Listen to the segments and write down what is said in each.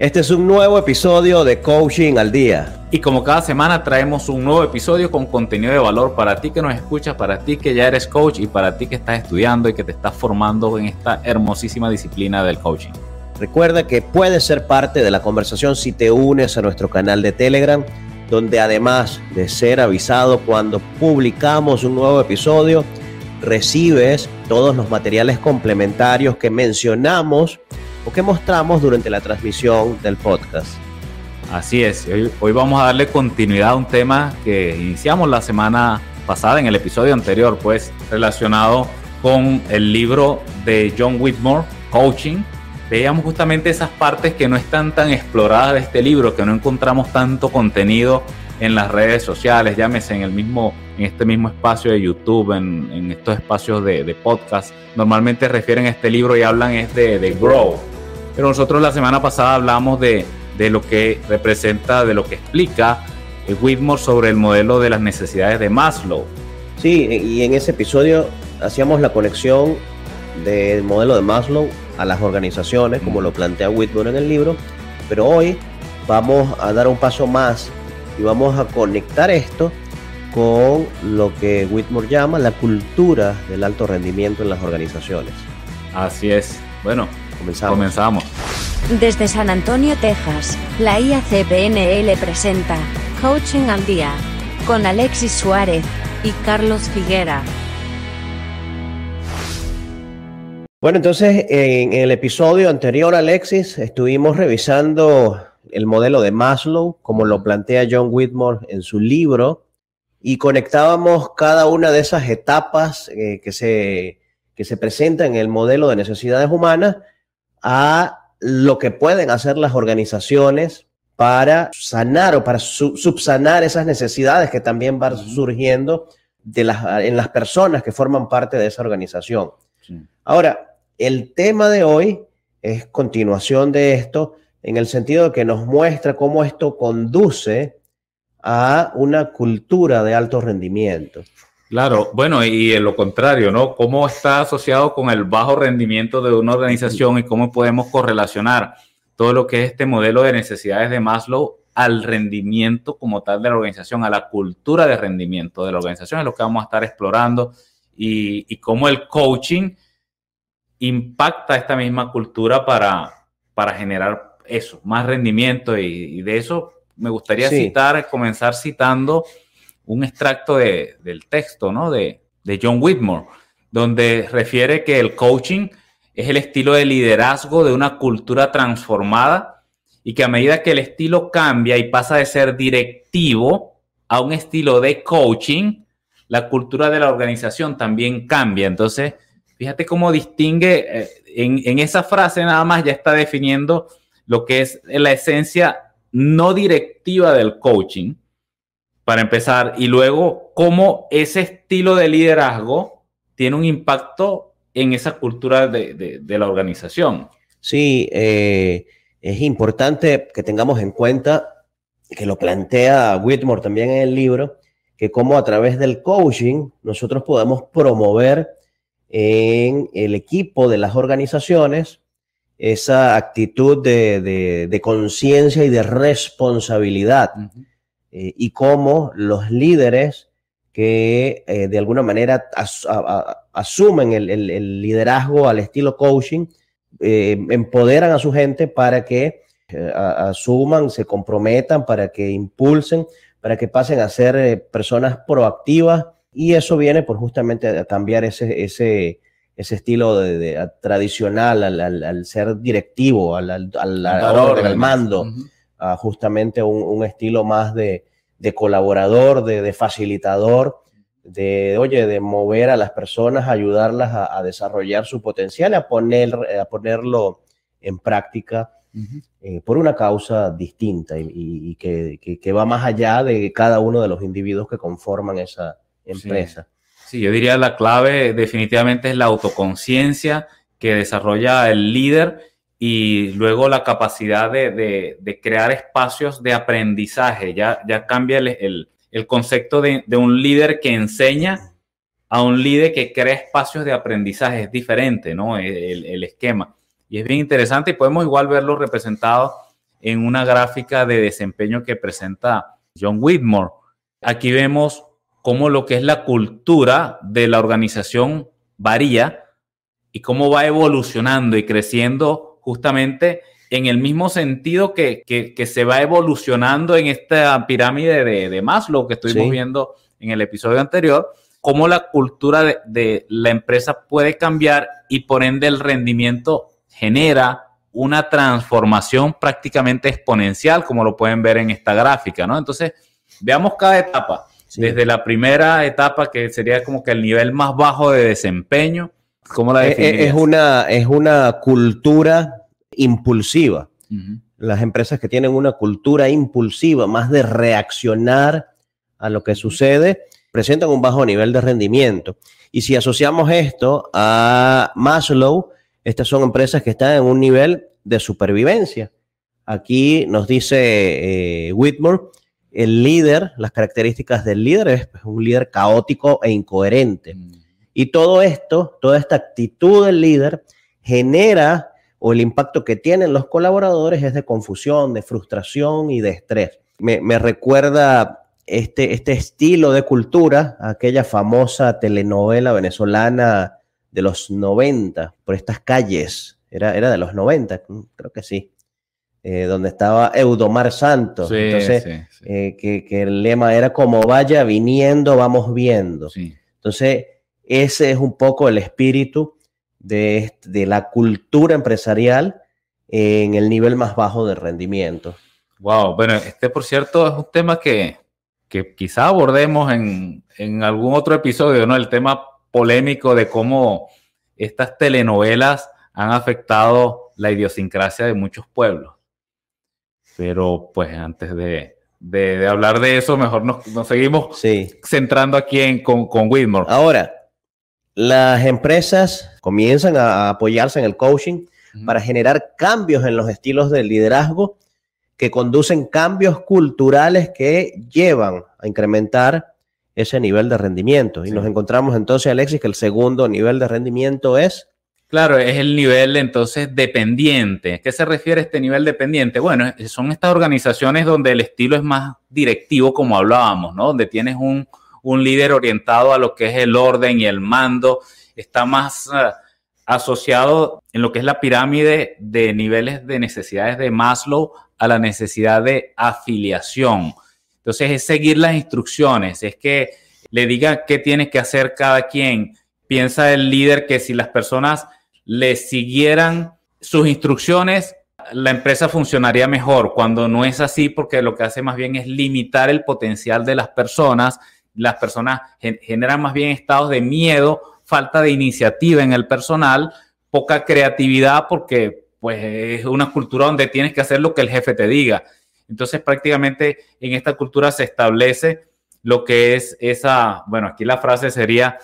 Este es un nuevo episodio de Coaching al Día. Y como cada semana traemos un nuevo episodio con contenido de valor para ti que nos escuchas, para ti que ya eres coach y para ti que estás estudiando y que te estás formando en esta hermosísima disciplina del coaching. Recuerda que puedes ser parte de la conversación si te unes a nuestro canal de Telegram, donde además de ser avisado cuando publicamos un nuevo episodio, recibes todos los materiales complementarios que mencionamos o que mostramos durante la transmisión del podcast. Así es, hoy, vamos a darle continuidad a un tema que iniciamos la semana pasada en el episodio anterior, pues relacionado con el libro de John Whitmore, Coaching. Veíamos justamente esas partes que no están tan exploradas de este libro, que no encontramos tanto contenido en las redes sociales, llámese en el mismo, en este mismo espacio de YouTube, en, estos espacios de, podcast. Normalmente refieren a este libro y hablan es de, de Grow, pero nosotros la semana pasada hablamos de, lo que representa, de lo que explica eh, Whitmore sobre el modelo de las necesidades de Maslow. Sí, y en ese episodio hacíamos la conexión del modelo de Maslow a las organizaciones, como lo plantea Whitmore en el libro, pero hoy vamos a dar un paso más y vamos a conectar esto con lo que Whitmore llama la cultura del alto rendimiento en las organizaciones. Así es. Bueno, Comenzamos. Desde San Antonio, Texas, la IACPNL presenta Coaching al Día con Alexis Suárez y Carlos Figuera. Bueno, entonces en el episodio anterior, Alexis, estuvimos revisando el modelo de Maslow, como lo plantea John Whitmore en su libro, y conectábamos cada una de esas etapas eh, que, se, que se presentan en el modelo de necesidades humanas a lo que pueden hacer las organizaciones para sanar o para subsanar esas necesidades que también van surgiendo de las, en las personas que forman parte de esa organización. Ahora, el tema de hoy es continuación de esto en el sentido de que nos muestra cómo esto conduce a una cultura de alto rendimiento. Claro, bueno, y en lo contrario, ¿no? ¿Cómo está asociado con el bajo rendimiento de una organización y cómo podemos correlacionar todo lo que es este modelo de necesidades de Maslow al rendimiento como tal de la organización, a la cultura de rendimiento de la organización? Es lo que vamos a estar explorando y, cómo el coaching impacta esta misma cultura para, para generar eso, más rendimiento y, de eso me gustaría citar, comenzar citando un extracto de, del texto ¿no? de, de John Whitmore, donde refiere que el coaching es el estilo de liderazgo de una cultura transformada y que a medida que el estilo cambia y pasa de ser directivo a un estilo de coaching, la cultura de la organización también cambia. Entonces, fíjate cómo distingue, eh, en, en, esa frase nada más ya está definiendo lo que es la esencia no directiva del coaching, para empezar, y luego cómo ese estilo de liderazgo tiene un impacto en esa cultura de, la organización. Sí, eh, es importante que tengamos en cuenta, que lo plantea Whitmore también en el libro, que cómo a través del coaching nosotros podemos promover en el equipo de las organizaciones esa actitud de, conciencia y de responsabilidad. Eh, y cómo los líderes que eh, de alguna manera asumen el, liderazgo al estilo coaching, eh, empoderan a su gente para que asuman, se comprometan, para que impulsen, para que pasen a ser personas proactivas. Y eso viene por justamente a cambiar ese, ese, ese estilo de, tradicional al, ser directivo, al, al, al, mando justamente un, estilo más de, colaborador, de, facilitador, de, oye, de mover a las personas, ayudarlas a, desarrollar su potencial, a, poner, a ponerlo en práctica eh, por una causa distinta y, que, va más allá de cada uno de los individuos que conforman esa empresa. sí, yo diría la clave definitivamente es la autoconciencia que desarrolla el líder y luego la capacidad de, crear espacios de aprendizaje. Ya, ya cambia el, concepto de, un líder que enseña a un líder que crea espacios de aprendizaje. Es diferente, ¿no? El, esquema. Y es bien interesante y podemos igual verlo representado en una gráfica de desempeño que presenta John Whitmore. Aquí vemos cómo lo que es la cultura de la organización varía y cómo va evolucionando y creciendo justamente en el mismo sentido que, se va evolucionando en esta pirámide de, de Maslow que estuvimos viendo en el episodio anterior, cómo la cultura de, de, la empresa puede cambiar y por ende el rendimiento genera una transformación prácticamente exponencial, como lo pueden ver en esta gráfica, ¿no? Entonces, veamos cada etapa. Desde la primera etapa, que sería como que el nivel más bajo de desempeño, ¿cómo la eh, definirías? Es una, es una cultura impulsiva. Las empresas que tienen una cultura impulsiva, más de reaccionar a lo que sucede, presentan un bajo nivel de rendimiento. Y si asociamos esto a Maslow, estas son empresas que están en un nivel de supervivencia. Aquí nos dice eh, Whitmore, el líder, las características del líder es pues, un líder caótico e incoherente. Mm. Y todo esto, toda esta actitud del líder genera o el impacto que tienen los colaboradores es de confusión, de frustración y de estrés. Me, me recuerda este, este estilo de cultura, aquella famosa telenovela venezolana de los 90, por estas calles, era, era de los 90, creo que sí, eh, donde estaba Eudomar Santos. Entonces, eh, que, el lema era como vaya viniendo, vamos viendo. Entonces, ese es un poco el espíritu de, de la cultura empresarial en el nivel más bajo de rendimiento. Wow, bueno, este por cierto es un tema que, que quizá abordemos en, en, algún otro episodio, ¿no? El tema polémico de cómo estas telenovelas han afectado la idiosincrasia de muchos pueblos. Pero pues antes de, hablar de eso, mejor nos, seguimos centrando aquí en, con, con Whitmore. Ahora, las empresas comienzan a apoyarse en el coaching para generar cambios en los estilos de liderazgo que conducen cambios culturales que llevan a incrementar ese nivel de rendimiento. Y nos encontramos entonces, Alexis, que el segundo nivel de rendimiento es Claro, es el nivel entonces dependiente. ¿Qué se refiere a este nivel dependiente? Bueno, son estas organizaciones donde el estilo es más directivo, como hablábamos, ¿no? Donde tienes un, líder orientado a lo que es el orden y el mando, está más eh, asociado en lo que es la pirámide de niveles de necesidades de Maslow a la necesidad de afiliación. Entonces es seguir las instrucciones, es que le diga qué tiene que hacer cada quien. Piensa el líder que si las personas le siguieran sus instrucciones, la empresa funcionaría mejor. Cuando no es así, porque lo que hace más bien es limitar el potencial de las personas. Las personas generan más bien estados de miedo, falta de iniciativa en el personal, poca creatividad, porque pues es una cultura donde tienes que hacer lo que el jefe te diga. Entonces prácticamente en esta cultura se establece lo que es esa, bueno, aquí la frase sería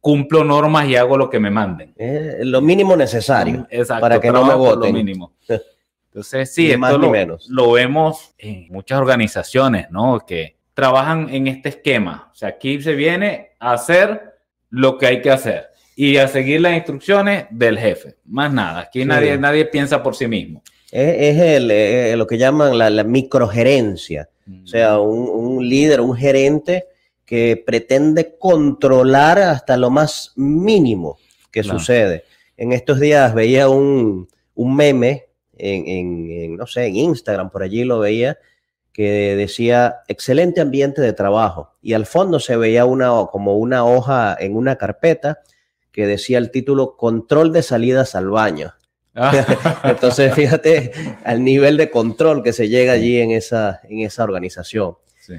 cumplo normas y hago lo que me manden. lo mínimo necesario para que no me voten. Lo mínimo. Entonces, sí, esto lo, menos. lo vemos en muchas organizaciones, ¿no? Que trabajan en este esquema. O sea, aquí se viene a hacer lo que hay que hacer y a seguir las instrucciones del jefe. Más nada. Aquí nadie, nadie piensa por sí mismo. Es, el, lo que llaman la, microgerencia. O sea, un, un líder, un gerente que pretende controlar hasta lo más mínimo que sucede. En estos días veía un, meme en, no sé, en Instagram, por allí lo veía, que decía excelente ambiente de trabajo y al fondo se veía una, como una hoja en una carpeta que decía el título control de salidas al baño. Ah. Entonces, fíjate al nivel de control que se llega allí en esa, en esa organización.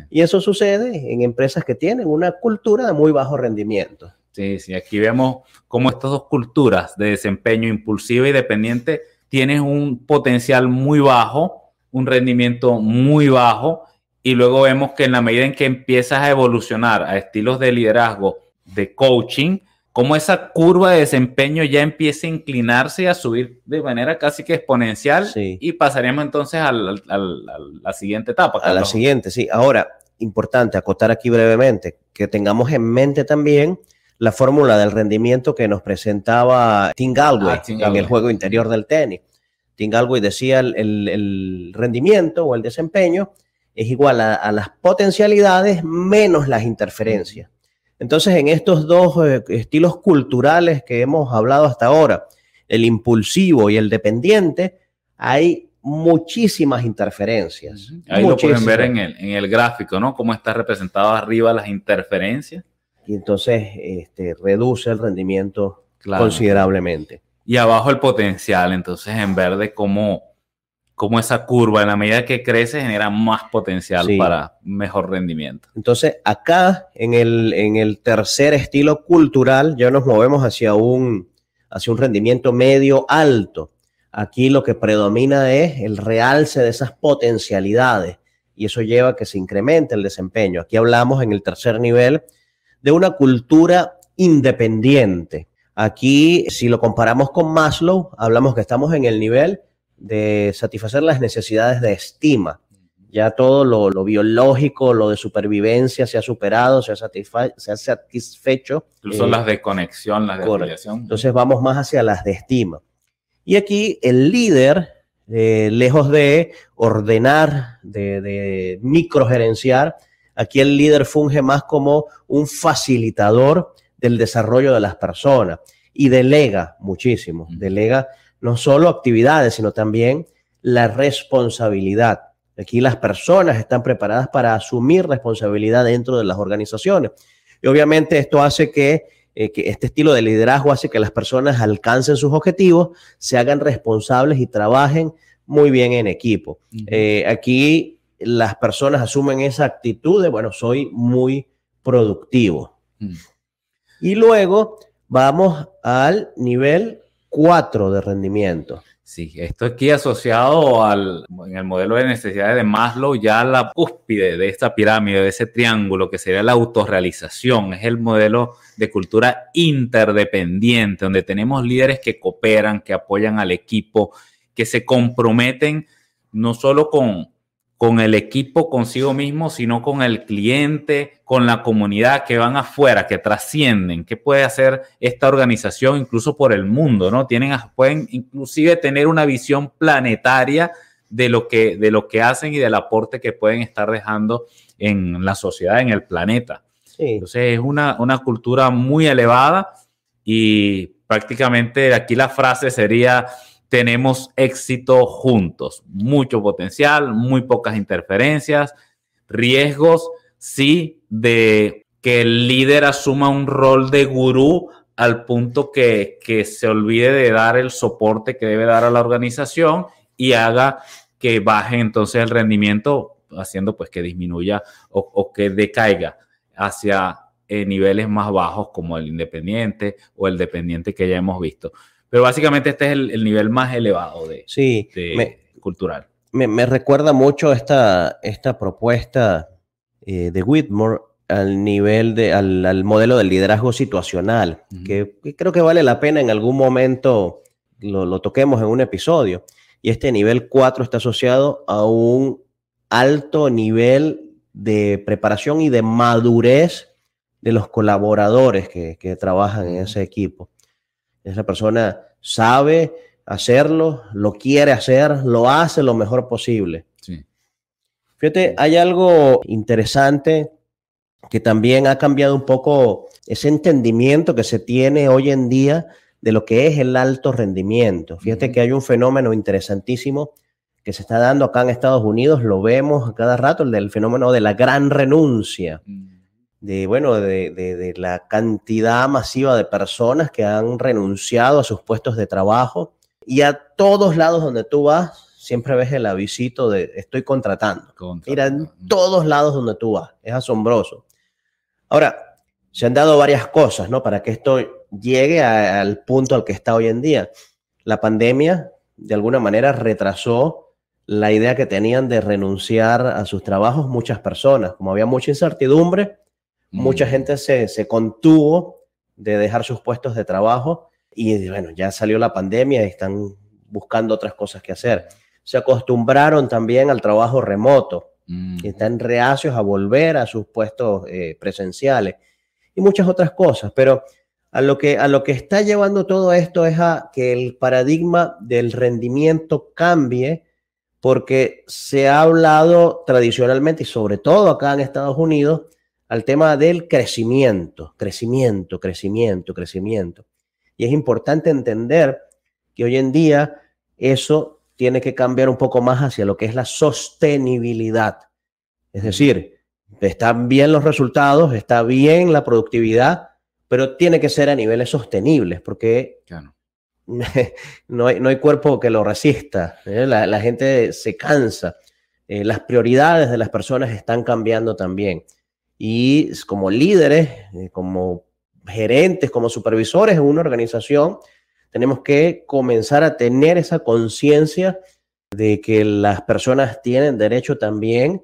Y eso sucede en empresas que tienen una cultura de muy bajo rendimiento. Sí, sí, aquí vemos cómo estas dos culturas de desempeño impulsivo y dependiente tienen un potencial muy bajo, un rendimiento muy bajo, y luego vemos que en la medida en que empiezas a evolucionar a estilos de liderazgo, de coaching, como esa curva de desempeño ya empieza a inclinarse y a subir de manera casi que exponencial y pasaríamos entonces a la siguiente etapa. A la siguiente, sí. Ahora, importante acotar aquí brevemente que tengamos en mente también la fórmula del rendimiento que nos presentaba Tim Galway, ah, en el juego interior del tenis, Tim Galway decía, el, el, rendimiento o el desempeño es igual a, las potencialidades menos las interferencias. Entonces, en estos dos eh, estilos culturales que hemos hablado hasta ahora, el impulsivo y el dependiente, hay muchísimas interferencias. Ahí lo pueden ver en el, en el gráfico, ¿no? Cómo está representado arriba las interferencias. Y entonces este, reduce el rendimiento considerablemente. Y abajo el potencial, entonces en verde cómo, cómo esa curva en la medida que crece genera más potencial para mejor rendimiento. Entonces acá en el, en el tercer estilo cultural ya nos movemos hacia un, hacia un rendimiento medio alto Aquí lo que predomina es el realce de esas potencialidades y eso lleva a que se incremente el desempeño. Aquí hablamos en el tercer nivel de una cultura independiente. Aquí, si lo comparamos con Maslow, hablamos que estamos en el nivel de satisfacer las necesidades de estima. Ya todo lo, biológico, lo de supervivencia se ha superado, se ha, se ha satisfecho. Incluso las de conexión, las de afiliación. Entonces vamos más hacia las de estima. Y aquí el líder, eh, lejos de ordenar, de, de microgerenciar, aquí el líder funge más como un facilitador del desarrollo de las personas y delega muchísimo, delega no solo actividades, sino también la responsabilidad. Aquí las personas están preparadas para asumir responsabilidad dentro de las organizaciones. Y obviamente esto hace que eh, que este estilo de liderazgo hace que las personas alcancen sus objetivos, se hagan responsables y trabajen muy bien en equipo. Eh, aquí las personas asumen esa actitud de, bueno, soy muy productivo. Y luego vamos al nivel 4 de rendimiento. Sí, esto aquí asociado al, en el modelo de necesidades de Maslow, ya la cúspide de esta pirámide, de ese triángulo que sería la autorrealización, es el modelo de cultura interdependiente, donde tenemos líderes que cooperan, que apoyan al equipo, que se comprometen no solo con, con el equipo consigo mismo, sino con el cliente, con la comunidad que van afuera, que trascienden, qué puede hacer esta organización incluso por el mundo, ¿no? Tienen, pueden inclusive tener una visión planetaria de lo que, de lo que hacen y del aporte que pueden estar dejando en la sociedad, en el planeta. Entonces es una, una cultura muy elevada y prácticamente aquí la frase sería tenemos éxito juntos. Mucho potencial, muy pocas interferencias, riesgos, sí, de que el líder asuma un rol de gurú al punto que, se olvide de dar el soporte que debe dar a la organización y haga que baje entonces el rendimiento, haciendo pues que disminuya o, que decaiga hacia eh, niveles más bajos como el independiente o el dependiente que ya hemos visto. Pero básicamente este es el, nivel más elevado de, sí, cultural. Me, recuerda mucho esta, esta propuesta eh, de Whitmore al nivel de, al, modelo del liderazgo situacional, que, creo que vale la pena en algún momento lo, lo toquemos en un episodio. Y este nivel 4 está asociado a un alto nivel de preparación y de madurez de los colaboradores que, que trabajan en ese equipo. Esa persona sabe hacerlo, lo quiere hacer, lo hace lo mejor posible. Fíjate, hay algo interesante que también ha cambiado un poco ese entendimiento que se tiene hoy en día de lo que es el alto rendimiento. Fíjate que hay un fenómeno interesantísimo que se está dando acá en Estados Unidos, lo vemos a cada rato, el del fenómeno de la gran renuncia de, bueno, de, la cantidad masiva de personas que han renunciado a sus puestos de trabajo y a todos lados donde tú vas, siempre ves el avisito de estoy contratando. Mira, en todos lados donde tú vas, es asombroso. Ahora, se han dado varias cosas, ¿no? Para que esto llegue al punto al que está hoy en día. La pandemia, de alguna manera, retrasó la idea que tenían de renunciar a sus trabajos muchas personas. Como había mucha incertidumbre, Mucha mm. gente se, se contuvo de dejar sus puestos de trabajo y bueno, ya salió la pandemia y están buscando otras cosas que hacer. Se acostumbraron también al trabajo remoto, mm. están reacios a volver a sus puestos eh, presenciales y muchas otras cosas. Pero a lo que, a lo que está llevando todo esto es a que el paradigma del rendimiento cambie porque se ha hablado tradicionalmente y sobre todo acá en Estados Unidos al tema del crecimiento, crecimiento, crecimiento, crecimiento. Y es importante entender que hoy en día eso tiene que cambiar un poco más hacia lo que es la sostenibilidad. Es decir, están bien los resultados, está bien la productividad, pero tiene que ser a niveles sostenibles, porque no, hay, no hay cuerpo que lo resista. ¿eh? La, gente se cansa. Eh, las prioridades de las personas están cambiando también. Y como líderes, eh, como gerentes, como supervisores en una organización, tenemos que comenzar a tener esa conciencia de que las personas tienen derecho también,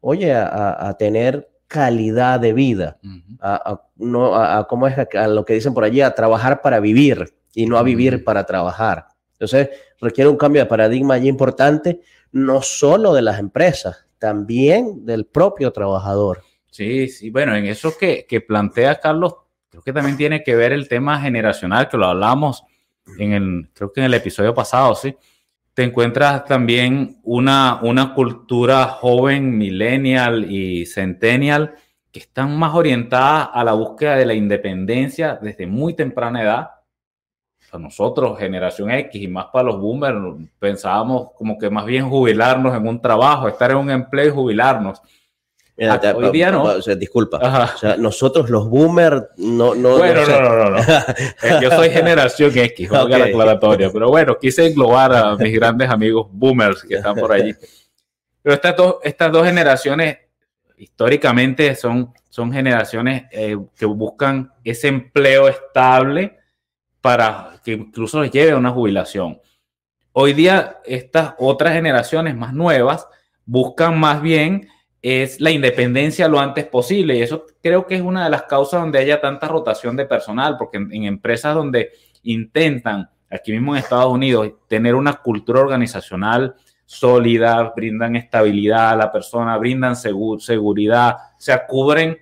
oye, a, tener calidad de vida, a, no, a, ¿cómo es? a lo que dicen por allí, a trabajar para vivir y no a vivir para trabajar. Entonces, requiere un cambio de paradigma allí importante, no solo de las empresas, también del propio trabajador. Sí, sí, bueno, en eso que, que plantea Carlos, creo que también tiene que ver el tema generacional, que lo hablamos en el, creo que en el episodio pasado, sí. Te encuentras también una, una cultura joven, millennial y centennial, que están más orientadas a la búsqueda de la independencia desde muy temprana edad nosotros, generación X y más para los boomers, pensábamos como que más bien jubilarnos en un trabajo, estar en un empleo y jubilarnos. Ah, hoy día no. disculpa. O sea, nosotros los boomers no. no bueno, no, no, no, no, eh, Yo soy generación X, okay. la aclaratoria. Pero bueno, quise englobar a mis grandes amigos boomers que están por allí. Pero estas dos, estas dos generaciones históricamente son, son generaciones eh, que buscan ese empleo estable para que incluso les lleve a una jubilación. Hoy día estas otras generaciones más nuevas buscan más bien es la independencia lo antes posible y eso creo que es una de las causas donde haya tanta rotación de personal, porque en, empresas donde intentan, aquí mismo en Estados Unidos, tener una cultura organizacional sólida, brindan estabilidad a la persona, brindan seguridad, o sea, cubren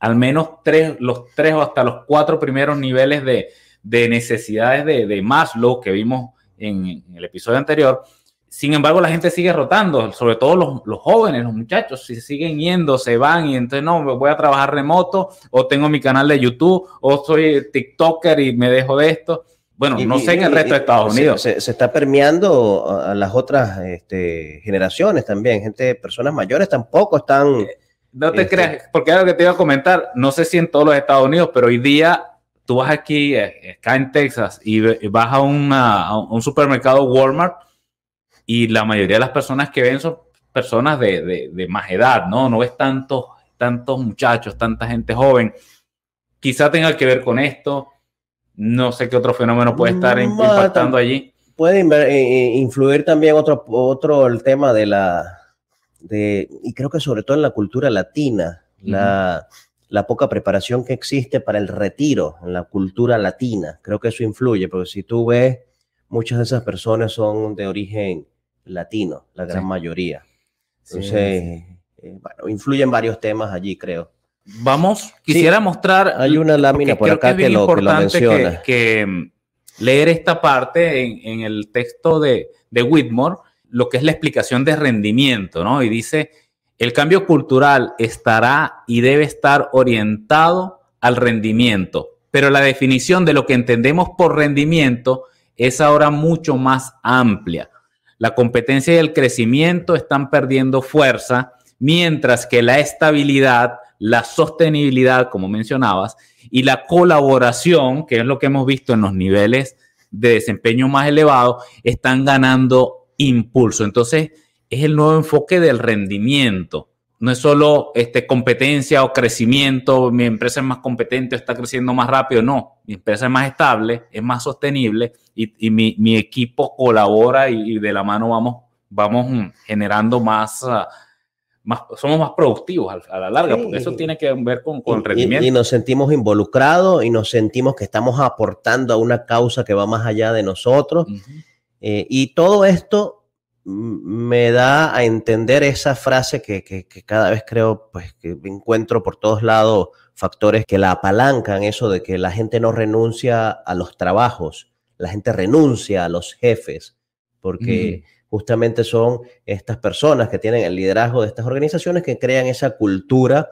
al menos tres, los tres o hasta los cuatro primeros niveles de, de necesidades de, de Maslow que vimos en, el episodio anterior. Sin embargo, la gente sigue rotando, sobre todo los, los, jóvenes, los muchachos, si siguen yendo, se van y entonces no, voy a trabajar remoto o tengo mi canal de YouTube o soy TikToker y me dejo de esto. Bueno, no sé en el resto de Estados Unidos. Se, está permeando a las otras este, generaciones también. Gente, personas mayores tampoco están. Eh, no te este, creas, porque algo que te iba a comentar, no sé si en todos los Estados Unidos, pero hoy día tú vas aquí, eh, acá en Texas, y vas a, un supermercado Walmart y la mayoría de las personas que ven son personas de, de, más edad, ¿no? No ves tantos, tantos muchachos, tanta gente joven. Quizá tenga que ver con esto. No sé qué otro fenómeno puede estar impactando allí. Puede eh, eh, influir también otro, otro el tema de la, de, y creo que sobre todo en la cultura latina, la la poca preparación que existe para el retiro en la cultura latina. Creo que eso influye, porque si tú ves, muchas de esas personas son de origen latino, la gran mayoría. Entonces, eh, bueno, influyen varios temas allí, creo. Vamos, quisiera mostrar. Hay una lámina por acá que, lo, que lo menciona. Que, mm, leer esta parte en, el texto de, de Whitmore, lo que es la explicación de rendimiento, ¿no? Y dice el cambio cultural estará y debe estar orientado al rendimiento, pero la definición de lo que entendemos por rendimiento es ahora mucho más amplia. La competencia y el crecimiento están perdiendo fuerza, mientras que la estabilidad, la sostenibilidad, como mencionabas, y la colaboración, que es lo que hemos visto en los niveles de desempeño más elevados, están ganando impulso. Entonces, es el nuevo enfoque del rendimiento. No es solo este, competencia o crecimiento, mi empresa es más competente, está creciendo más rápido, no, mi empresa es más estable, es más sostenible y, mi, equipo colabora y, de la mano vamos, vamos generando más, ah, más somos más productivos a, la larga, porque eso tiene que ver con, con rendimiento. Y, nos sentimos involucrados y nos sentimos que estamos aportando a una causa que va más allá de nosotros. Eh, y todo esto me da a entender esa frase que, que, cada vez creo, pues que encuentro por todos lados factores que la apalancan, eso de que la gente no renuncia a los trabajos, la gente renuncia a los jefes, porque justamente son estas personas que tienen el liderazgo de estas organizaciones que crean esa cultura,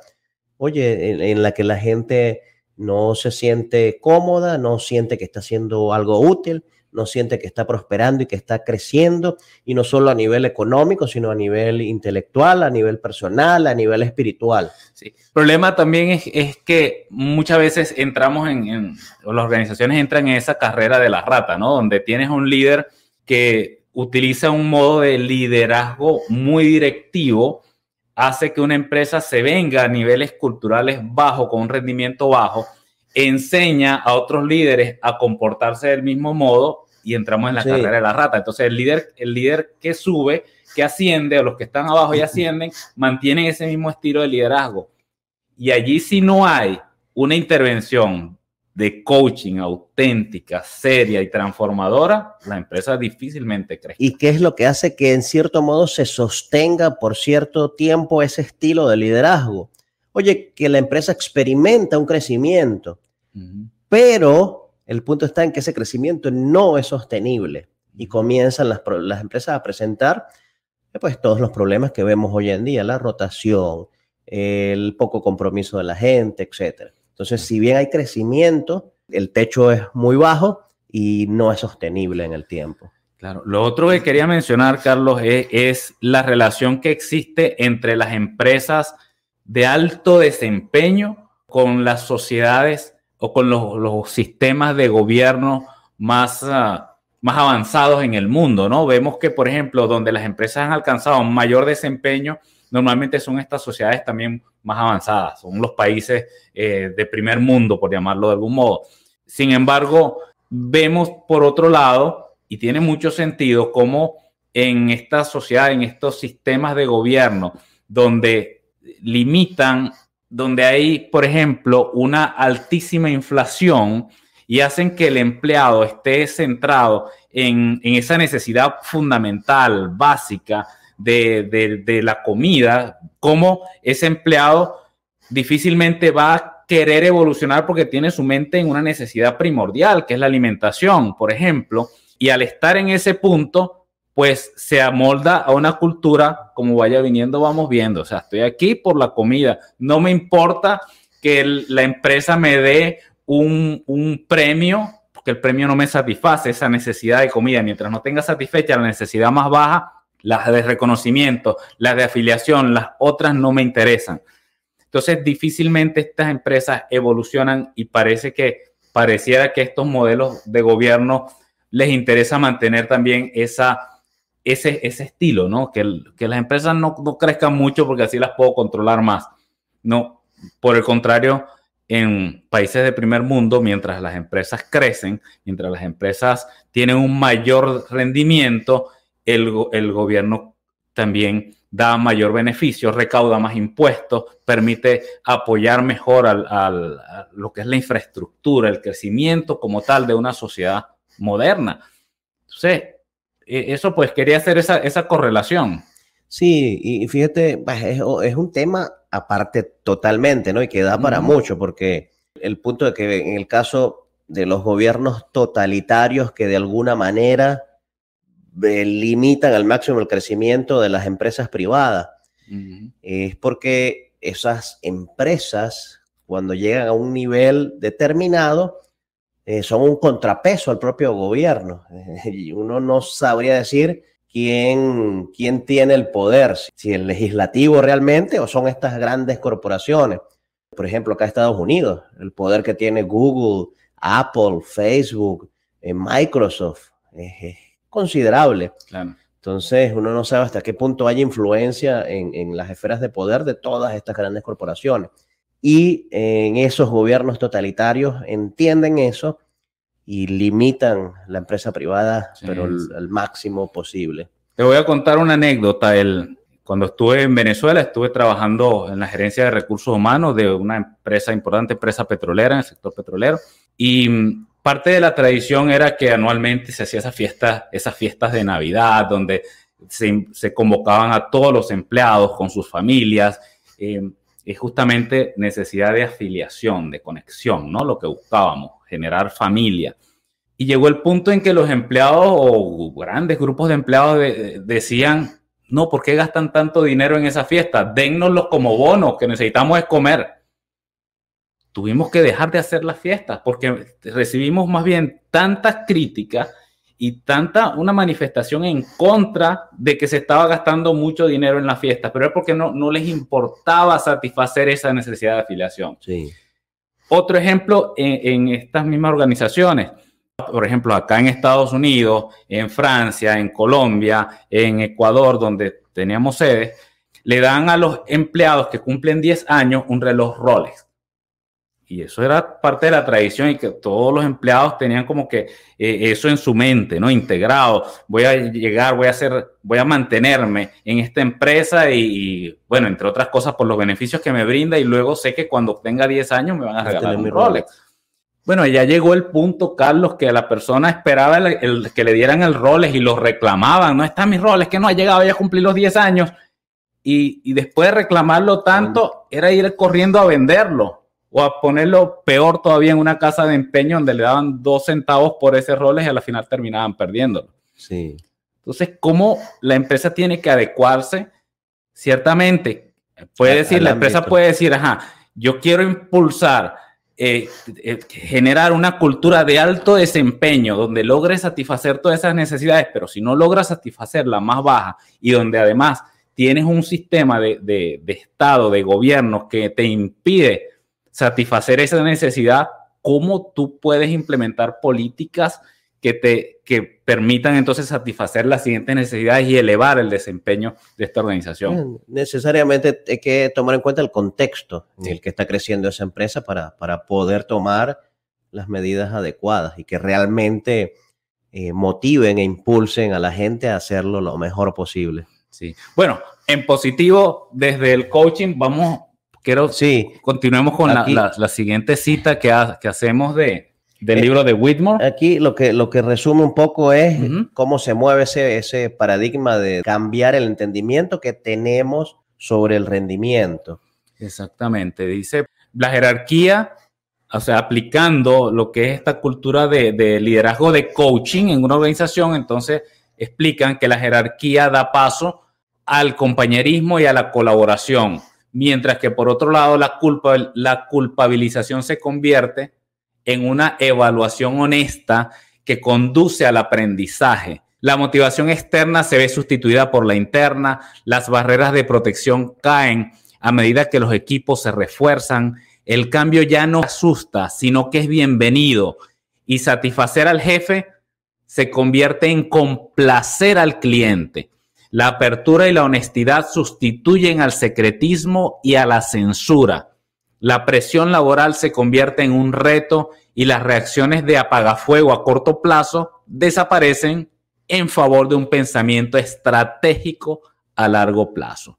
oye, en la que la gente no se siente cómoda, no siente que está haciendo algo útil, no siente que está prosperando y que está creciendo, y no solo a nivel económico, sino a nivel intelectual, a nivel personal, a nivel espiritual. El problema también es, que muchas veces entramos en, las organizaciones entran en esa carrera de la rata, ¿no? Donde tienes un líder que utiliza un modo de liderazgo muy directivo, hace que una empresa se venga a niveles culturales bajos, con un rendimiento bajo, enseña a otros líderes a comportarse del mismo modo y entramos en la carrera de la rata. Entonces el líder, el líder que sube, que asciende, o los que están abajo y ascienden, mantienen ese mismo estilo de liderazgo. Y allí si no hay una intervención de coaching auténtica, seria y transformadora, la empresa difícilmente crece. ¿Y qué es lo que hace que en cierto modo se sostenga por cierto tiempo ese estilo de liderazgo? Oye, que la empresa experimenta un crecimiento, pero el punto está en que ese crecimiento no es sostenible y comienzan las, las empresas a presentar pues todos los problemas que vemos hoy en día, la rotación, el poco compromiso de la gente, etc. Entonces, si bien hay crecimiento, el techo es muy bajo y no es sostenible en el tiempo. Claro. Lo otro que quería mencionar, Carlos, es, es la relación que existe entre las empresas de alto desempeño con las sociedades o con los, sistemas de gobierno más, ah, más avanzados en el mundo, ¿no? Vemos que, por ejemplo, donde las empresas han alcanzado mayor desempeño, normalmente son estas sociedades también más avanzadas, son los países eh, de primer mundo, por llamarlo de algún modo. Sin embargo, vemos por otro lado, y tiene mucho sentido, cómo en esta sociedad, en estos sistemas de gobierno, donde limitan donde hay, por ejemplo, una altísima inflación y hacen que el empleado esté centrado en, esa necesidad fundamental, básica de, de, la comida, como ese empleado difícilmente va a querer evolucionar porque tiene su mente en una necesidad primordial, que es la alimentación, por ejemplo, y al estar en ese punto, pues se amolda a una cultura como vaya viniendo, vamos viendo. O sea, estoy aquí por la comida. No me importa que la empresa me dé un, un, premio, porque el premio no me satisface esa necesidad de comida. Mientras no tenga satisfecha la necesidad más baja, las de reconocimiento, las de afiliación, las otras no me interesan. Entonces, difícilmente estas empresas evolucionan y parece que pareciera que estos modelos de gobierno les interesa mantener también esa ese, ese estilo, ¿no? Que, que las empresas no, no, crezcan mucho porque así las puedo controlar más. No, por el contrario, en países de primer mundo, mientras las empresas crecen, mientras las empresas tienen un mayor rendimiento, el, el gobierno también da mayor beneficio, recauda más impuestos, permite apoyar mejor al, al, a lo que es la infraestructura, el crecimiento como tal de una sociedad moderna. Entonces, eso pues quería hacer esa, esa correlación. Sí, y fíjate, pues, es, es, un tema aparte totalmente, ¿no? Y que da para mucho, porque el punto de que en el caso de los gobiernos totalitarios que de alguna manera eh, limitan al máximo el crecimiento de las empresas privadas, es porque esas empresas, cuando llegan a un nivel determinado, eh, son un contrapeso al propio gobierno. y uno no sabría decir quién, quién tiene el poder, si el legislativo realmente o son estas grandes corporaciones. Por ejemplo, acá en Estados Unidos, el poder que tiene Google, Apple, Facebook, eh, Microsoft es, considerable. Entonces, uno no sabe hasta qué punto hay influencia en, en, las esferas de poder de todas estas grandes corporaciones y en esos gobiernos totalitarios entienden eso y limitan la empresa privada, pero al máximo posible. Te voy a contar una anécdota. El, cuando estuve en Venezuela, estuve trabajando en la gerencia de recursos humanos de una empresa importante, empresa petrolera, en el sector petrolero. Y mm, parte de la tradición era que anualmente se hacía esa fiesta, esas fiestas de Navidad, donde se, convocaban a todos los empleados con sus familias. Eh, es justamente necesidad de afiliación, de conexión, ¿no? Lo que buscábamos, generar familia. Y llegó el punto en que los empleados o grandes grupos de empleados decían, no, ¿por qué gastan tanto dinero en esa fiesta? Dennoslos como bonos, que necesitamos es comer. Tuvimos que dejar de hacer las fiestas porque recibimos más bien tantas críticas y tanta una manifestación en contra de que se estaba gastando mucho dinero en las fiestas, pero es porque no, no les importaba satisfacer esa necesidad de afiliación. Sí. Otro ejemplo en, en estas mismas organizaciones por ejemplo, acá en Estados Unidos, en Francia, en Colombia, en Ecuador, donde teníamos sedes, le dan a los empleados que cumplen 10 años un reloj Rolex. Y eso era parte de la tradición y que todos los empleados tenían como que eh, eso en su mente, ¿no? Integrado. Voy a llegar, voy a hacer, voy a mantenerme en esta empresa y, bueno, entre otras cosas por los beneficios que me brinda y luego sé que cuando tenga 10 años me van a regalar un Rolex. Bueno, ya llegó el punto, Carlos, que la persona esperaba el, que le dieran el roles y lo reclamaban. No está mi roles, que no ha llegado ya a cumplir los 10 años. Y, después de reclamarlo tanto, era ir corriendo a venderlo o a ponerlo peor todavía en una casa de empeño donde le daban dos centavos por ese roles y a la final terminaban perdiéndolo. Sí. Entonces, ¿cómo la empresa tiene que adecuarse? Ciertamente, puede decir, la empresa puede decir, ajá, yo quiero impulsar eh, eh, generar una cultura de alto desempeño donde logre satisfacer todas esas necesidades, pero si no logra satisfacer la más baja y donde además tienes un sistema de, de, de Estado, de gobierno que te impide satisfacer esa necesidad, ¿cómo tú puedes implementar políticas que te que permitan entonces satisfacer las siguientes necesidades y elevar el desempeño de esta organización. Necesariamente hay que tomar en cuenta el contexto en el que está creciendo esa empresa para, para poder tomar las medidas adecuadas y que realmente eh, motiven e impulsen a la gente a hacerlo lo mejor posible. Sí. Bueno, en positivo, desde el coaching, vamos, quiero, sí, continuemos con la, la, siguiente cita que, que hacemos de, del eh, libro de Whitmore. Aquí lo que, lo que resume un poco es cómo se mueve ese, ese paradigma de cambiar el entendimiento que tenemos sobre el rendimiento. Exactamente. Dice la jerarquía, o sea, aplicando lo que es esta cultura de, de liderazgo de coaching en una organización, entonces explican que la jerarquía da paso al compañerismo y a la colaboración, mientras que por otro lado la, culpa, la culpabilización se convierte en una evaluación honesta que conduce al aprendizaje. La motivación externa se ve sustituida por la interna, las barreras de protección caen a medida que los equipos se refuerzan, el cambio ya no asusta, sino que es bienvenido y satisfacer al jefe se convierte en complacer al cliente. La apertura y la honestidad sustituyen al secretismo y a la censura. La presión laboral se convierte en un reto y las reacciones de apagafuego a corto plazo desaparecen en favor de un pensamiento estratégico a largo plazo.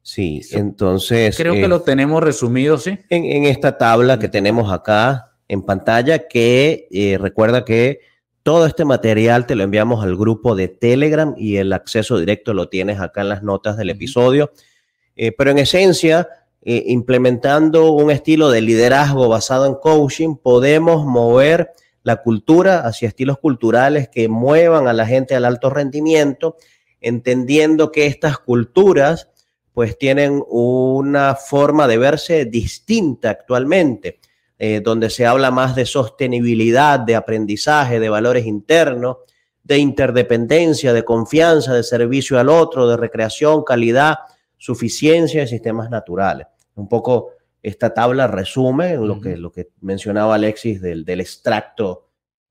Sí, entonces... Creo que eh, lo tenemos resumido, ¿sí? En, esta tabla que tenemos acá en pantalla, que eh, recuerda que todo este material te lo enviamos al grupo de Telegram y el acceso directo lo tienes acá en las notas del episodio. Eh, pero en esencia, eh, implementando un estilo de liderazgo basado en coaching, podemos mover la cultura hacia estilos culturales que muevan a la gente al alto rendimiento, entendiendo que estas culturas pues tienen una forma de verse distinta actualmente, eh, donde se habla más de sostenibilidad, de aprendizaje, de valores internos, de interdependencia, de confianza, de servicio al otro, de recreación, calidad, suficiencia de sistemas naturales. Un poco esta tabla resume lo, que, lo que mencionaba Alexis del, del extracto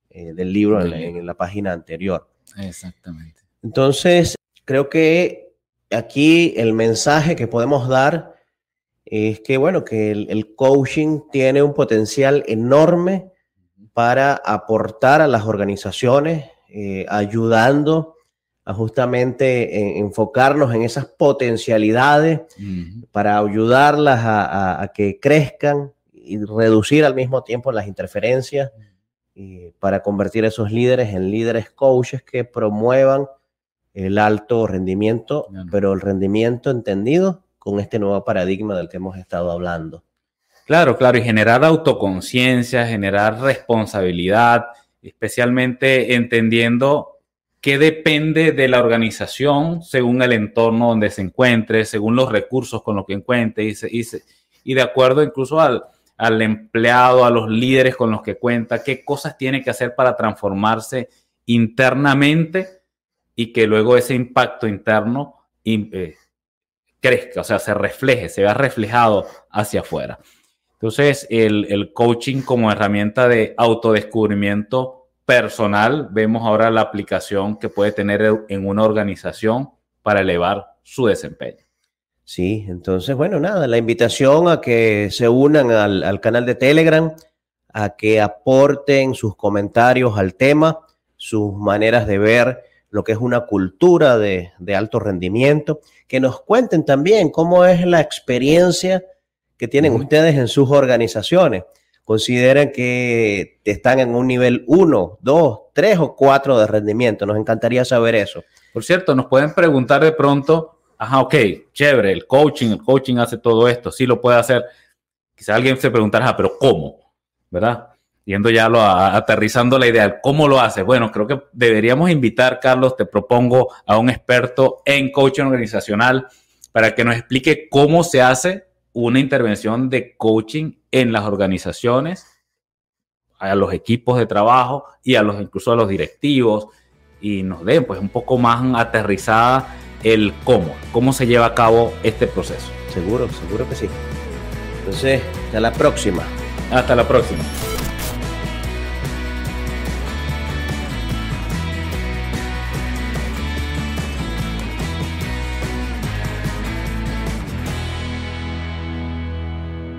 eh, del libro en, la página anterior. Exactamente. Entonces, creo que aquí el mensaje que podemos dar es que, bueno, que el, coaching tiene un potencial enorme para aportar a las organizaciones, eh, ayudando a justamente enfocarnos en esas potencialidades para ayudarlas a, que crezcan y reducir al mismo tiempo las interferencias y para convertir a esos líderes en líderes coaches que promuevan el alto rendimiento, pero el rendimiento entendido con este nuevo paradigma del que hemos estado hablando. Claro, claro, y generar autoconciencia, generar responsabilidad, especialmente entendiendo qué depende de la organización según el entorno donde se encuentre, según los recursos con los que encuentre y, se- y de acuerdo incluso al, empleado, a los líderes con los que cuenta, qué cosas tiene que hacer para transformarse internamente y que luego ese impacto interno eh, crezca, o sea, se refleje, se vea reflejado hacia afuera. Entonces, el, el coaching como herramienta de autodescubrimiento personal, vemos ahora la aplicación que puede tener en una organización para elevar su desempeño. Sí, entonces, bueno, nada, la invitación a que se unan al, al canal de Telegram, a que aporten sus comentarios al tema, sus maneras de ver lo que es una cultura de, de alto rendimiento, que nos cuenten también cómo es la experiencia que tienen ustedes en sus organizaciones. Consideren que están en un nivel 1, 2, 3 o 4 de rendimiento. Nos encantaría saber eso. Por cierto, nos pueden preguntar de pronto, ajá, ok, chévere, el coaching, el coaching hace todo esto, sí lo puede hacer. Quizá alguien se preguntará, "Ah, pero ¿cómo? ¿Verdad? Yendo ya lo a- aterrizando la idea, ¿cómo lo hace? Bueno, creo que deberíamos invitar, Carlos, te propongo a un experto en coaching organizacional para que nos explique cómo se hace una intervención de coaching en las organizaciones, a los equipos de trabajo y a los incluso a los directivos y nos den pues un poco más aterrizada el cómo, cómo se lleva a cabo este proceso. Seguro, seguro que sí. Entonces, hasta la próxima. Hasta la próxima.